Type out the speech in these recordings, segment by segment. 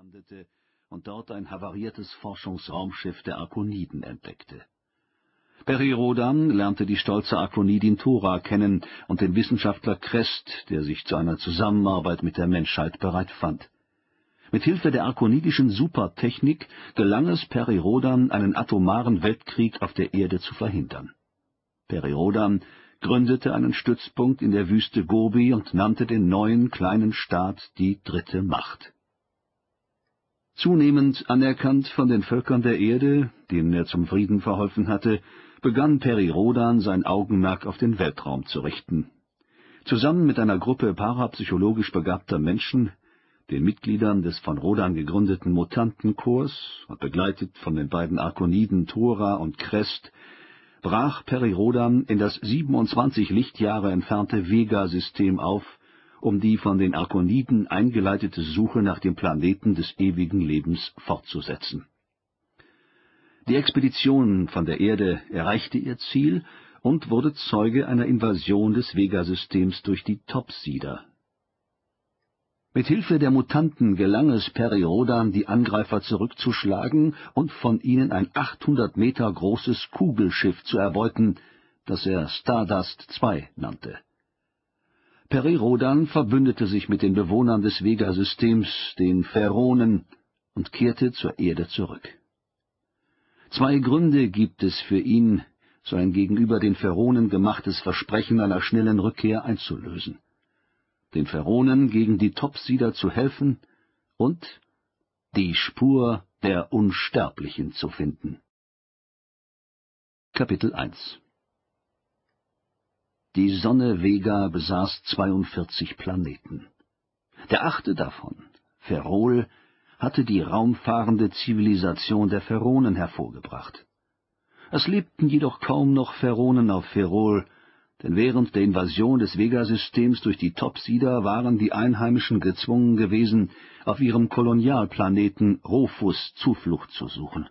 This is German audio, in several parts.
landete und dort ein havariertes Forschungsraumschiff der Arkoniden entdeckte. Rodan lernte die stolze Arkonidin Thora kennen und den Wissenschaftler Crest, der sich zu einer Zusammenarbeit mit der Menschheit bereit fand. Mit Hilfe der arkonidischen Supertechnik gelang es Rodan, einen atomaren Weltkrieg auf der Erde zu verhindern. Rodan gründete einen Stützpunkt in der Wüste Gobi und nannte den neuen kleinen Staat die Dritte Macht. Zunehmend anerkannt von den Völkern der Erde, denen er zum Frieden verholfen hatte, begann Rodan sein Augenmerk auf den Weltraum zu richten. Zusammen mit einer Gruppe parapsychologisch begabter Menschen, den Mitgliedern des von Rodan gegründeten Mutantenkorps und begleitet von den beiden Arkoniden Thora und Crest, brach Rodan in das 27 Lichtjahre entfernte Vega-System auf, um die von den Arkoniden eingeleitete Suche nach dem Planeten des ewigen Lebens fortzusetzen. Die Expedition von der Erde erreichte ihr Ziel und wurde Zeuge einer Invasion des Vega-Systems durch die Topsider. Mit Hilfe der Mutanten gelang es Rodan, die Angreifer zurückzuschlagen und von ihnen ein 800 Meter großes Kugelschiff zu erbeuten, das er Stardust II nannte. Rodan verbündete sich mit den Bewohnern des Vega-Systems, den Phäronen, und kehrte zur Erde zurück. Zwei Gründe gibt es für ihn, so ein gegenüber den Phäronen gemachtes Versprechen einer schnellen Rückkehr einzulösen. Den Phäronen gegen die Topsider zu helfen und die Spur der Unsterblichen zu finden. Kapitel 1 Die Sonne Vega besaß 42 Planeten. Der achte davon, Ferrol, hatte die raumfahrende Zivilisation der Phäronen hervorgebracht. Es lebten jedoch kaum noch Phäronen auf Ferrol, denn während der Invasion des Vega-Systems durch die Topsider waren die Einheimischen gezwungen gewesen, auf ihrem Kolonialplaneten Rofus Zuflucht zu suchen.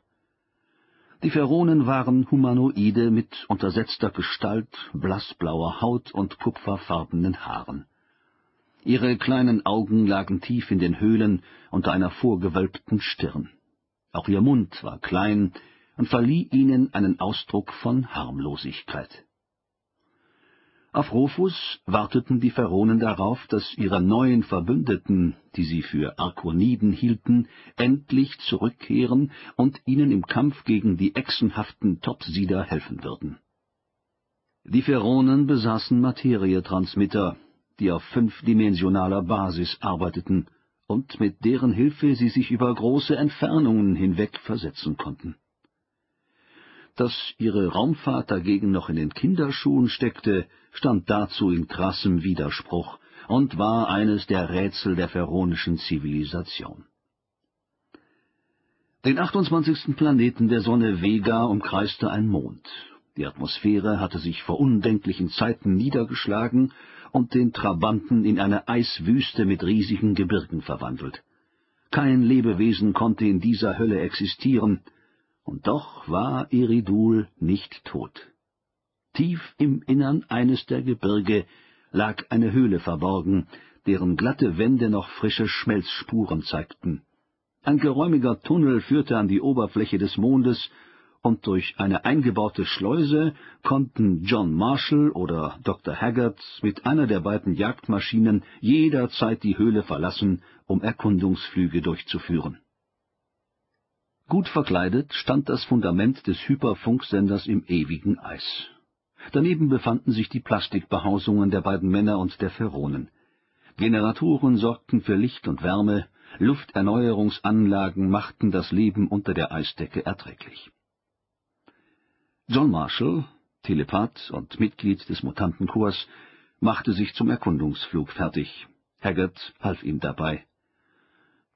Die Phäronen waren Humanoide mit untersetzter Gestalt, blassblauer Haut und kupferfarbenen Haaren. Ihre kleinen Augen lagen tief in den Höhlen unter einer vorgewölbten Stirn. Auch ihr Mund war klein und verlieh ihnen einen Ausdruck von Harmlosigkeit. Auf Rufus warteten die Phäronen darauf, dass ihre neuen Verbündeten, die sie für Arkoniden hielten, endlich zurückkehren und ihnen im Kampf gegen die echsenhaften Topsider helfen würden. Die Phäronen besaßen Materietransmitter, die auf fünfdimensionaler Basis arbeiteten und mit deren Hilfe sie sich über große Entfernungen hinweg versetzen konnten. Dass ihre Raumfahrt dagegen noch in den Kinderschuhen steckte, stand dazu in krassem Widerspruch und war eines der Rätsel der pharaonischen Zivilisation. Den 28. Planeten der Sonne Vega umkreiste ein Mond. Die Atmosphäre hatte sich vor undenklichen Zeiten niedergeschlagen und den Trabanten in eine Eiswüste mit riesigen Gebirgen verwandelt. Kein Lebewesen konnte in dieser Hölle existieren, und doch war Eridul nicht tot. Tief im Innern eines der Gebirge lag eine Höhle verborgen, deren glatte Wände noch frische Schmelzspuren zeigten. Ein geräumiger Tunnel führte an die Oberfläche des Mondes, und durch eine eingebaute Schleuse konnten John Marshall oder Dr. Haggart mit einer der beiden Jagdmaschinen jederzeit die Höhle verlassen, um Erkundungsflüge durchzuführen. Gut verkleidet stand das Fundament des Hyperfunksenders im ewigen Eis. Daneben befanden sich die Plastikbehausungen der beiden Männer und der Phäronen. Generatoren sorgten für Licht und Wärme, Lufterneuerungsanlagen machten das Leben unter der Eisdecke erträglich. John Marshall, Telepath und Mitglied des Mutantenkorps, machte sich zum Erkundungsflug fertig. Haggart half ihm dabei.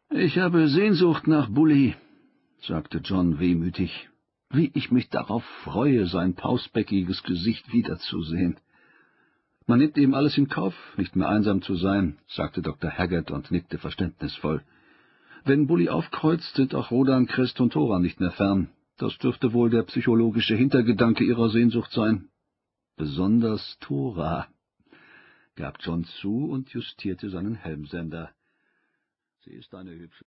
»Ich habe Sehnsucht nach Bully«, sagte John wehmütig. »Wie ich mich darauf freue, sein pausbäckiges Gesicht wiederzusehen.« »Man nimmt eben alles in Kauf, nicht mehr einsam zu sein«, sagte Dr. Haggart und nickte verständnisvoll. »Wenn Bully aufkreuzt, sind auch Rodan, Crest und Thora nicht mehr fern. Das dürfte wohl der psychologische Hintergedanke ihrer Sehnsucht sein. Besonders Thora, gab John zu und justierte seinen Helmsender. Sie ist eine hübsche